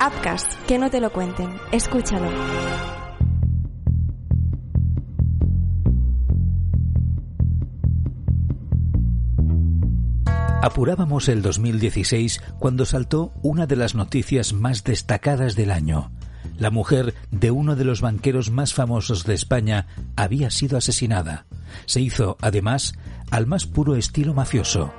Upcast, que no te lo cuenten. Escúchalo. Apurábamos el 2016 cuando saltó una de las noticias más destacadas del año. La mujer de uno de los banqueros más famosos de España había sido asesinada. Se hizo, además, al más puro estilo mafioso,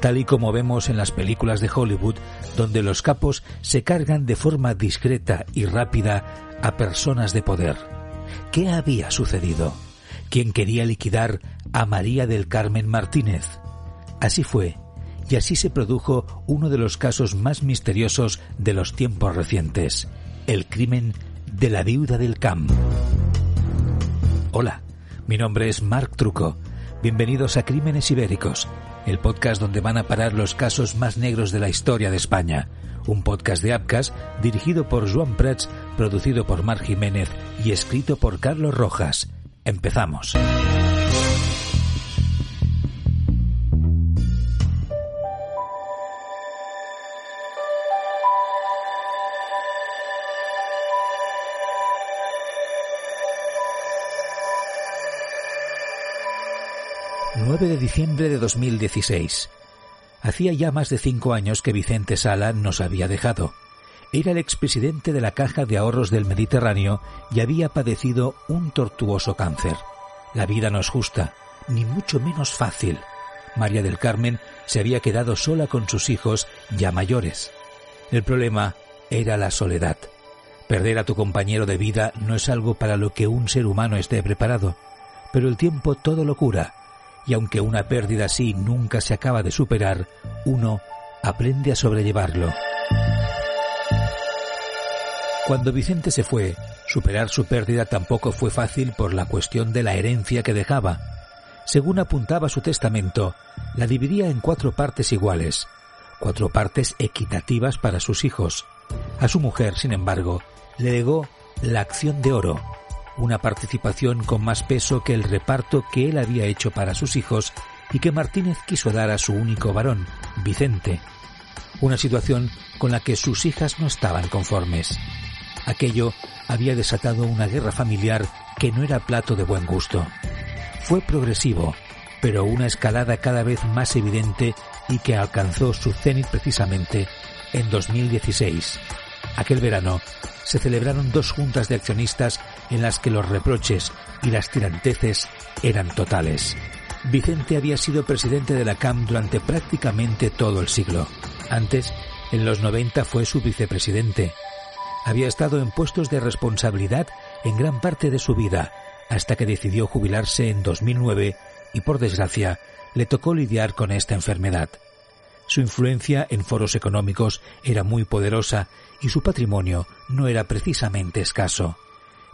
tal y como vemos en las películas de Hollywood, donde los capos se cargan de forma discreta y rápida a personas de poder. ¿Qué había sucedido? ¿Quién quería liquidar a María del Carmen Martínez? Así fue y así se produjo uno de los casos más misteriosos de los tiempos recientes, el crimen de la viuda del CAM. Hola, mi nombre es Marc Truco. Bienvenidos a Crímenes Ibéricos, el podcast donde van a parar los casos más negros de la historia de España. Un podcast de Apcas dirigido por Joan Prats, producido por Mar Jiménez y escrito por Carlos Rojas. Empezamos. 9 de diciembre de 2016. Hacía ya más de cinco años que Vicente Sala nos había dejado. Era el expresidente de la Caja de Ahorros del Mediterráneo y había padecido un tortuoso cáncer. La vida no es justa, ni mucho menos fácil. María del Carmen se había quedado sola con sus hijos ya mayores. El problema era la soledad. Perder a tu compañero de vida no es algo para lo que un ser humano esté preparado, pero el tiempo todo lo cura y aunque una pérdida así nunca se acaba de superar, uno aprende a sobrellevarlo. Cuando Vicente se fue, superar su pérdida tampoco fue fácil por la cuestión de la herencia que dejaba. Según apuntaba su testamento, la dividía en cuatro partes iguales, cuatro partes equitativas para sus hijos. A su mujer, sin embargo, le legó la acción de oro, una participación con más peso que el reparto que él había hecho para sus hijos y que Martínez quiso dar a su único varón, Vicente. Una situación con la que sus hijas no estaban conformes. Aquello había desatado una guerra familiar que no era plato de buen gusto. Fue progresivo, pero una escalada cada vez más evidente y que alcanzó su cenit precisamente en 2016. Aquel verano se celebraron dos juntas de accionistas en las que los reproches y las tiranteces eran totales. Vicente había sido presidente de la CAM durante prácticamente todo el siglo. Antes, en los 90 fue su vicepresidente. Había estado en puestos de responsabilidad en gran parte de su vida, hasta que decidió jubilarse en 2009 y, por desgracia, le tocó lidiar con esta enfermedad. Su influencia en foros económicos era muy poderosa y su patrimonio no era precisamente escaso.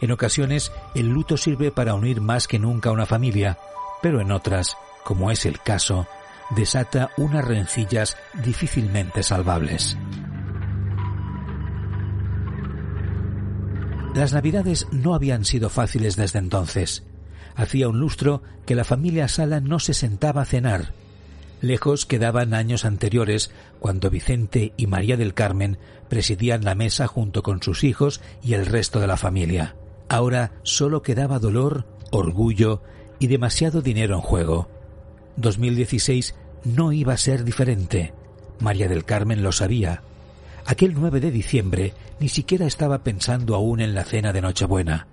En ocasiones el luto sirve para unir más que nunca a una familia, pero en otras, como es el caso, desata unas rencillas difícilmente salvables. Las navidades no habían sido fáciles desde entonces. Hacía un lustro que la familia Sala no se sentaba a cenar, Lejos quedaban años anteriores cuando Vicente y María del Carmen presidían la mesa junto con sus hijos y el resto de la familia. Ahora solo quedaba dolor, orgullo y demasiado dinero en juego. 2016 no iba a ser diferente. María del Carmen lo sabía. Aquel 9 de diciembre ni siquiera estaba pensando aún en la cena de Nochebuena.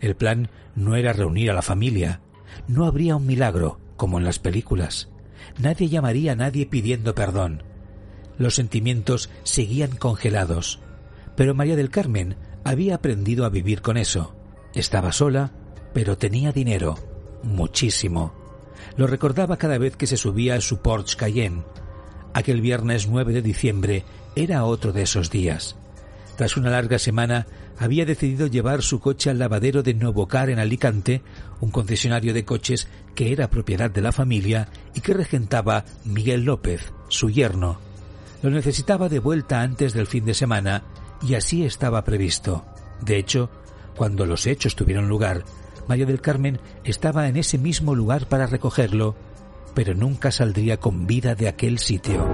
El plan no era reunir a la familia. No habría un milagro, como en las películas nadie llamaría a nadie pidiendo perdón. Los sentimientos seguían congelados, pero María del Carmen había aprendido a vivir con eso. Estaba sola, pero tenía dinero, muchísimo. Lo recordaba cada vez que se subía a su Porsche Cayenne. Aquel viernes 9 de diciembre era otro de esos días. Tras una larga semana, había decidido llevar su coche al lavadero de Novocar en Alicante, un concesionario de coches que era propiedad de la familia y que regentaba Miguel López, su yerno. Lo necesitaba de vuelta antes del fin de semana y así estaba previsto. De hecho, cuando los hechos tuvieron lugar, María del Carmen estaba en ese mismo lugar para recogerlo, pero nunca saldría con vida de aquel sitio.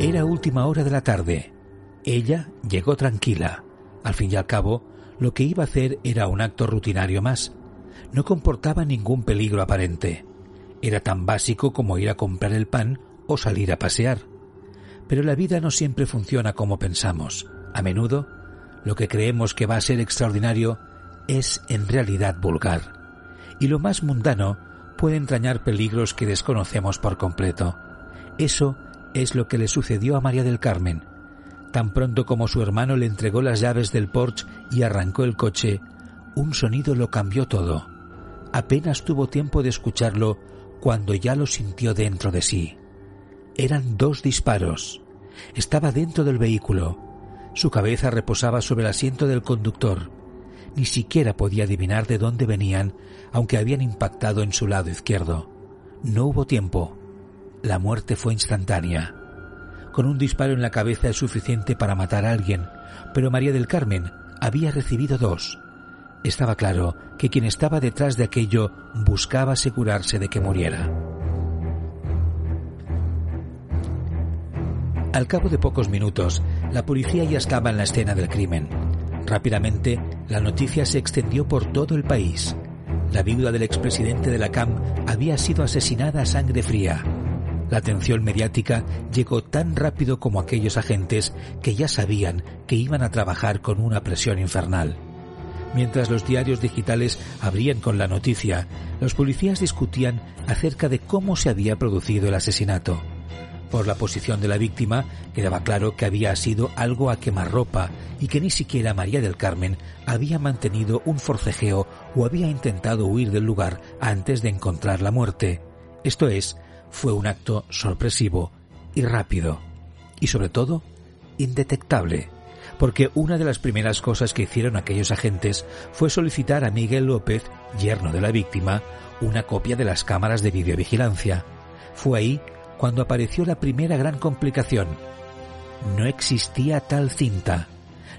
Era última hora de la tarde. Ella llegó tranquila. Al fin y al cabo, lo que iba a hacer era un acto rutinario más. No comportaba ningún peligro aparente. Era tan básico como ir a comprar el pan o salir a pasear. Pero la vida no siempre funciona como pensamos. A menudo, lo que creemos que va a ser extraordinario es en realidad vulgar. Y lo más mundano puede entrañar peligros que desconocemos por completo. Eso es lo que le sucedió a María del Carmen. Tan pronto como su hermano le entregó las llaves del Porsche y arrancó el coche, un sonido lo cambió todo. Apenas tuvo tiempo de escucharlo cuando ya lo sintió dentro de sí. Eran dos disparos. Estaba dentro del vehículo. Su cabeza reposaba sobre el asiento del conductor. Ni siquiera podía adivinar de dónde venían, aunque habían impactado en su lado izquierdo. No hubo tiempo. La muerte fue instantánea. Con un disparo en la cabeza es suficiente para matar a alguien, pero María del Carmen había recibido dos. Estaba claro que quien estaba detrás de aquello buscaba asegurarse de que muriera. Al cabo de pocos minutos, la policía ya estaba en la escena del crimen. Rápidamente, la noticia se extendió por todo el país. La viuda del expresidente de la CAM había sido asesinada a sangre fría. La atención mediática llegó tan rápido como aquellos agentes que ya sabían que iban a trabajar con una presión infernal. Mientras los diarios digitales abrían con la noticia, los policías discutían acerca de cómo se había producido el asesinato. Por la posición de la víctima, quedaba claro que había sido algo a quemarropa y que ni siquiera María del Carmen había mantenido un forcejeo o había intentado huir del lugar antes de encontrar la muerte. Esto es, fue un acto sorpresivo y rápido. Y sobre todo, indetectable porque una de las primeras cosas que hicieron aquellos agentes fue solicitar a Miguel López, yerno de la víctima, una copia de las cámaras de videovigilancia. Fue ahí cuando apareció la primera gran complicación. No existía tal cinta.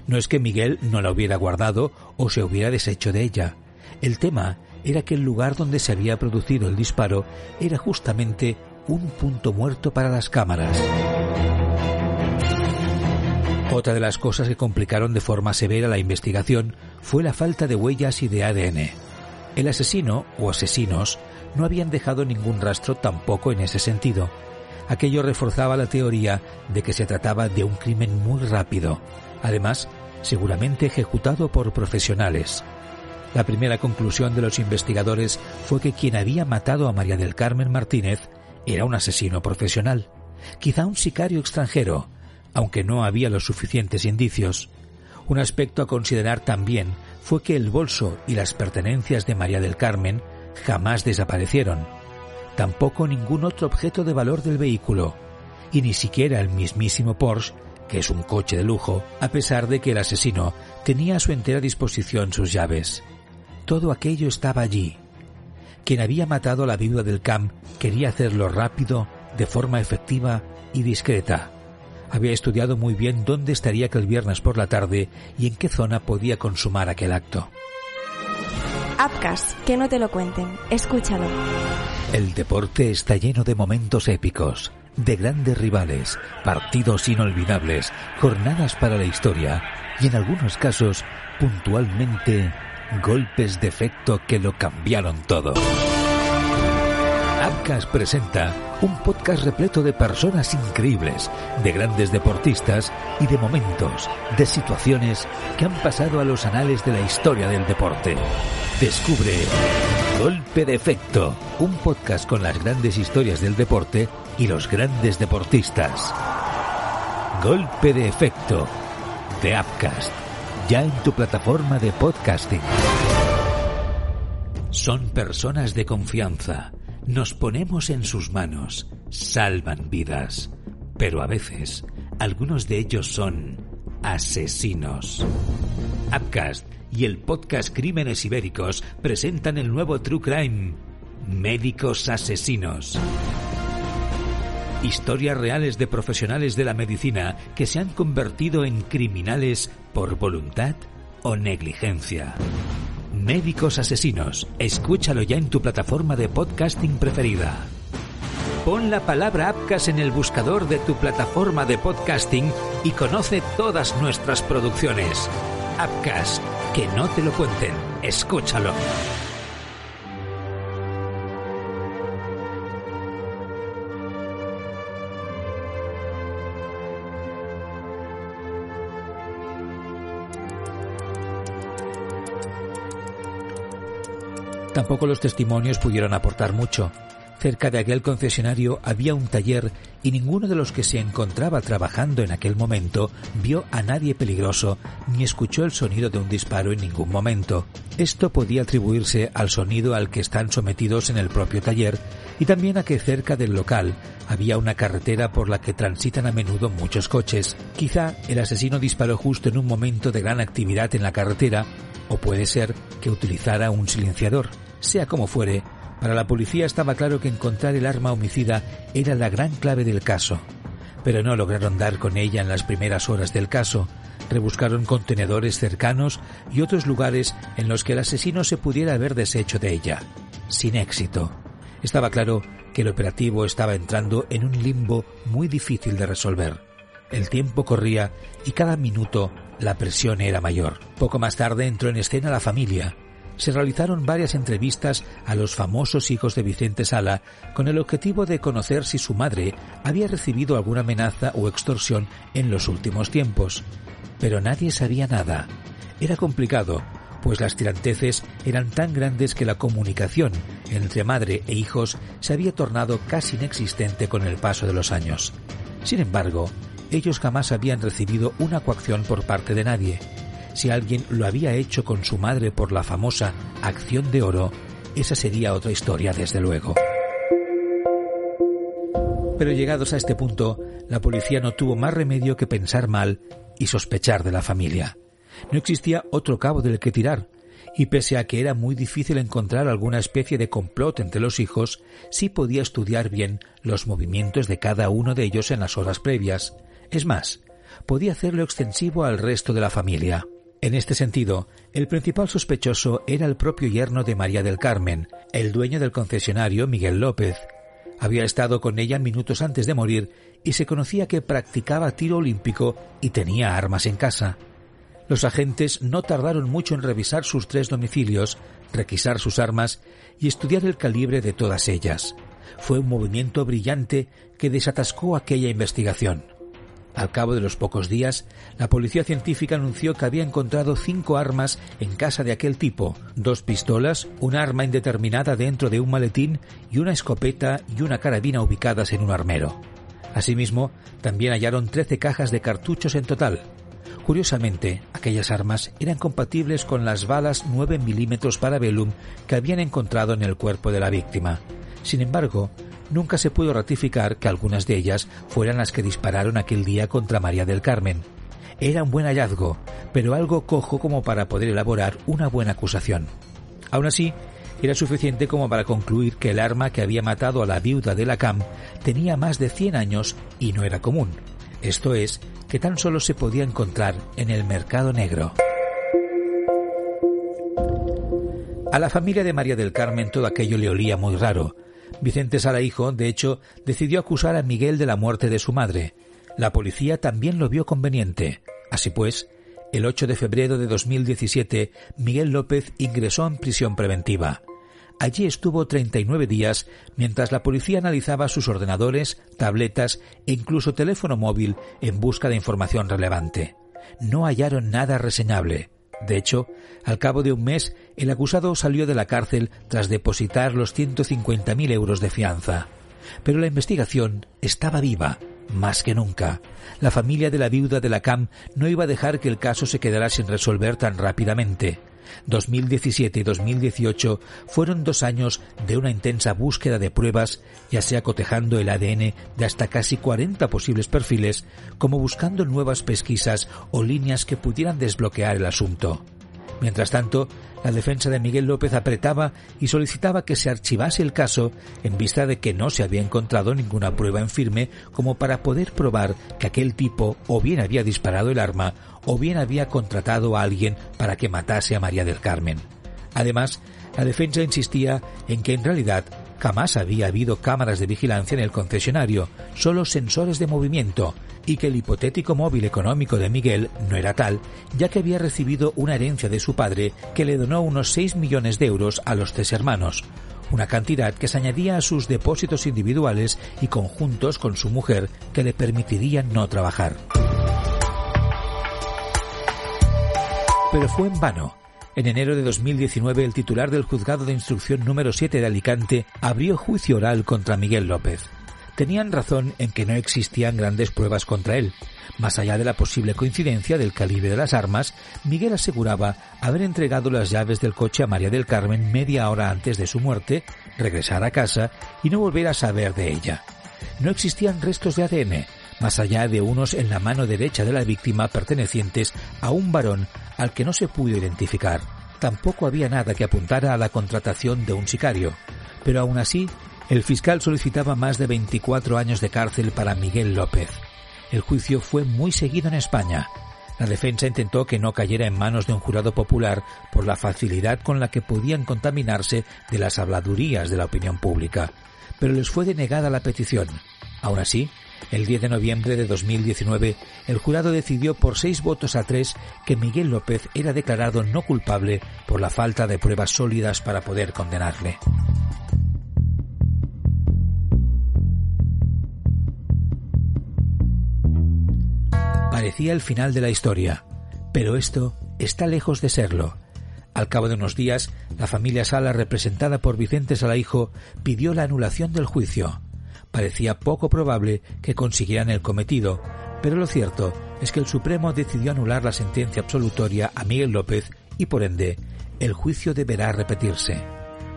No es que Miguel no la hubiera guardado o se hubiera deshecho de ella. El tema era que el lugar donde se había producido el disparo era justamente un punto muerto para las cámaras. Otra de las cosas que complicaron de forma severa la investigación fue la falta de huellas y de ADN. El asesino o asesinos no habían dejado ningún rastro tampoco en ese sentido. Aquello reforzaba la teoría de que se trataba de un crimen muy rápido, además, seguramente ejecutado por profesionales. La primera conclusión de los investigadores fue que quien había matado a María del Carmen Martínez era un asesino profesional, quizá un sicario extranjero, aunque no había los suficientes indicios. Un aspecto a considerar también fue que el bolso y las pertenencias de María del Carmen jamás desaparecieron tampoco ningún otro objeto de valor del vehículo, y ni siquiera el mismísimo Porsche, que es un coche de lujo, a pesar de que el asesino tenía a su entera disposición sus llaves. Todo aquello estaba allí. Quien había matado a la viuda del camp quería hacerlo rápido, de forma efectiva y discreta. Había estudiado muy bien dónde estaría aquel viernes por la tarde y en qué zona podía consumar aquel acto. Upcast, que no te lo cuenten. Escúchalo. El deporte está lleno de momentos épicos, de grandes rivales, partidos inolvidables, jornadas para la historia y en algunos casos, puntualmente, golpes de efecto que lo cambiaron todo. Upcast presenta un podcast repleto de personas increíbles, de grandes deportistas y de momentos, de situaciones que han pasado a los anales de la historia del deporte. Descubre Golpe de Efecto, un podcast con las grandes historias del deporte y los grandes deportistas. Golpe de Efecto, de Upcast, ya en tu plataforma de podcasting. Son personas de confianza nos ponemos en sus manos, salvan vidas, pero a veces algunos de ellos son asesinos. Upcast y el podcast Crímenes Ibéricos presentan el nuevo True Crime, Médicos Asesinos. Historias reales de profesionales de la medicina que se han convertido en criminales por voluntad o negligencia. Médicos Asesinos. Escúchalo ya en tu plataforma de podcasting preferida. Pon la palabra Apcas en el buscador de tu plataforma de podcasting y conoce todas nuestras producciones. Apcas, que no te lo cuenten, escúchalo. Tampoco los testimonios pudieron aportar mucho. Cerca de aquel concesionario había un taller y ninguno de los que se encontraba trabajando en aquel momento vio a nadie peligroso ni escuchó el sonido de un disparo en ningún momento. Esto podía atribuirse al sonido al que están sometidos en el propio taller y también a que cerca del local había una carretera por la que transitan a menudo muchos coches. Quizá el asesino disparó justo en un momento de gran actividad en la carretera o puede ser que utilizara un silenciador. Sea como fuere, para la policía estaba claro que encontrar el arma homicida era la gran clave del caso, pero no lograron dar con ella en las primeras horas del caso. Rebuscaron contenedores cercanos y otros lugares en los que el asesino se pudiera haber deshecho de ella. Sin éxito. Estaba claro que el operativo estaba entrando en un limbo muy difícil de resolver. El tiempo corría y cada minuto la presión era mayor. Poco más tarde entró en escena la familia. Se realizaron varias entrevistas a los famosos hijos de Vicente Sala con el objetivo de conocer si su madre había recibido alguna amenaza o extorsión en los últimos tiempos. Pero nadie sabía nada. Era complicado, pues las tiranteces eran tan grandes que la comunicación entre madre e hijos se había tornado casi inexistente con el paso de los años. Sin embargo, ellos jamás habían recibido una coacción por parte de nadie. Si alguien lo había hecho con su madre por la famosa acción de oro, esa sería otra historia, desde luego. Pero llegados a este punto, la policía no tuvo más remedio que pensar mal y sospechar de la familia. No existía otro cabo del que tirar, y pese a que era muy difícil encontrar alguna especie de complot entre los hijos, sí podía estudiar bien los movimientos de cada uno de ellos en las horas previas. Es más, podía hacerlo extensivo al resto de la familia. En este sentido, el principal sospechoso era el propio yerno de María del Carmen, el dueño del concesionario Miguel López. Había estado con ella minutos antes de morir y se conocía que practicaba tiro olímpico y tenía armas en casa. Los agentes no tardaron mucho en revisar sus tres domicilios, requisar sus armas y estudiar el calibre de todas ellas. Fue un movimiento brillante que desatascó aquella investigación. Al cabo de los pocos días, la policía científica anunció que había encontrado cinco armas en casa de aquel tipo, dos pistolas, una arma indeterminada dentro de un maletín y una escopeta y una carabina ubicadas en un armero. Asimismo, también hallaron trece cajas de cartuchos en total. Curiosamente, aquellas armas eran compatibles con las balas 9 milímetros para Velum que habían encontrado en el cuerpo de la víctima. Sin embargo, nunca se pudo ratificar que algunas de ellas fueran las que dispararon aquel día contra María del Carmen. Era un buen hallazgo, pero algo cojo como para poder elaborar una buena acusación. Aún así, era suficiente como para concluir que el arma que había matado a la viuda de la CAM tenía más de 100 años y no era común. Esto es, que tan solo se podía encontrar en el mercado negro. A la familia de María del Carmen todo aquello le olía muy raro, Vicente Sala Hijo, de hecho, decidió acusar a Miguel de la muerte de su madre. La policía también lo vio conveniente. Así pues, el 8 de febrero de 2017, Miguel López ingresó en prisión preventiva. Allí estuvo 39 días mientras la policía analizaba sus ordenadores, tabletas e incluso teléfono móvil en busca de información relevante. No hallaron nada reseñable. De hecho, al cabo de un mes, el acusado salió de la cárcel tras depositar los 150.000 euros de fianza. Pero la investigación estaba viva, más que nunca. La familia de la viuda de la CAM no iba a dejar que el caso se quedara sin resolver tan rápidamente. 2017 y 2018 fueron dos años de una intensa búsqueda de pruebas, ya sea cotejando el ADN de hasta casi 40 posibles perfiles, como buscando nuevas pesquisas o líneas que pudieran desbloquear el asunto. Mientras tanto, la defensa de Miguel López apretaba y solicitaba que se archivase el caso en vista de que no se había encontrado ninguna prueba en firme como para poder probar que aquel tipo o bien había disparado el arma o bien había contratado a alguien para que matase a María del Carmen. Además, la defensa insistía en que en realidad jamás había habido cámaras de vigilancia en el concesionario, solo sensores de movimiento, y que el hipotético móvil económico de Miguel no era tal, ya que había recibido una herencia de su padre que le donó unos 6 millones de euros a los tres hermanos, una cantidad que se añadía a sus depósitos individuales y conjuntos con su mujer que le permitirían no trabajar. Pero fue en vano. En enero de 2019, el titular del juzgado de instrucción número 7 de Alicante abrió juicio oral contra Miguel López. Tenían razón en que no existían grandes pruebas contra él. Más allá de la posible coincidencia del calibre de las armas, Miguel aseguraba haber entregado las llaves del coche a María del Carmen media hora antes de su muerte, regresar a casa y no volver a saber de ella. No existían restos de ADN, más allá de unos en la mano derecha de la víctima pertenecientes a un varón al que no se pudo identificar. Tampoco había nada que apuntara a la contratación de un sicario, pero aún así, el fiscal solicitaba más de 24 años de cárcel para Miguel López. El juicio fue muy seguido en España. La defensa intentó que no cayera en manos de un jurado popular por la facilidad con la que podían contaminarse de las habladurías de la opinión pública, pero les fue denegada la petición. Aún así, el 10 de noviembre de 2019, el jurado decidió por seis votos a tres que Miguel López era declarado no culpable por la falta de pruebas sólidas para poder condenarle. Parecía el final de la historia, pero esto está lejos de serlo. Al cabo de unos días, la familia Sala, representada por Vicente Salaijo, pidió la anulación del juicio parecía poco probable que consiguieran el cometido, pero lo cierto es que el Supremo decidió anular la sentencia absolutoria a Miguel López y por ende el juicio deberá repetirse.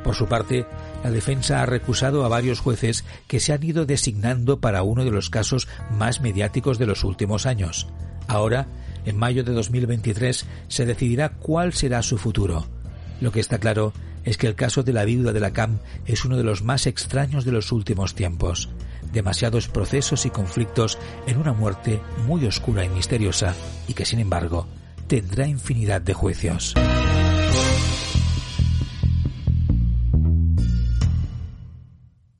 Por su parte, la defensa ha recusado a varios jueces que se han ido designando para uno de los casos más mediáticos de los últimos años. Ahora, en mayo de 2023, se decidirá cuál será su futuro. Lo que está claro es que el caso de la viuda de la CAM es uno de los más extraños de los últimos tiempos. Demasiados procesos y conflictos en una muerte muy oscura y misteriosa y que sin embargo tendrá infinidad de juicios.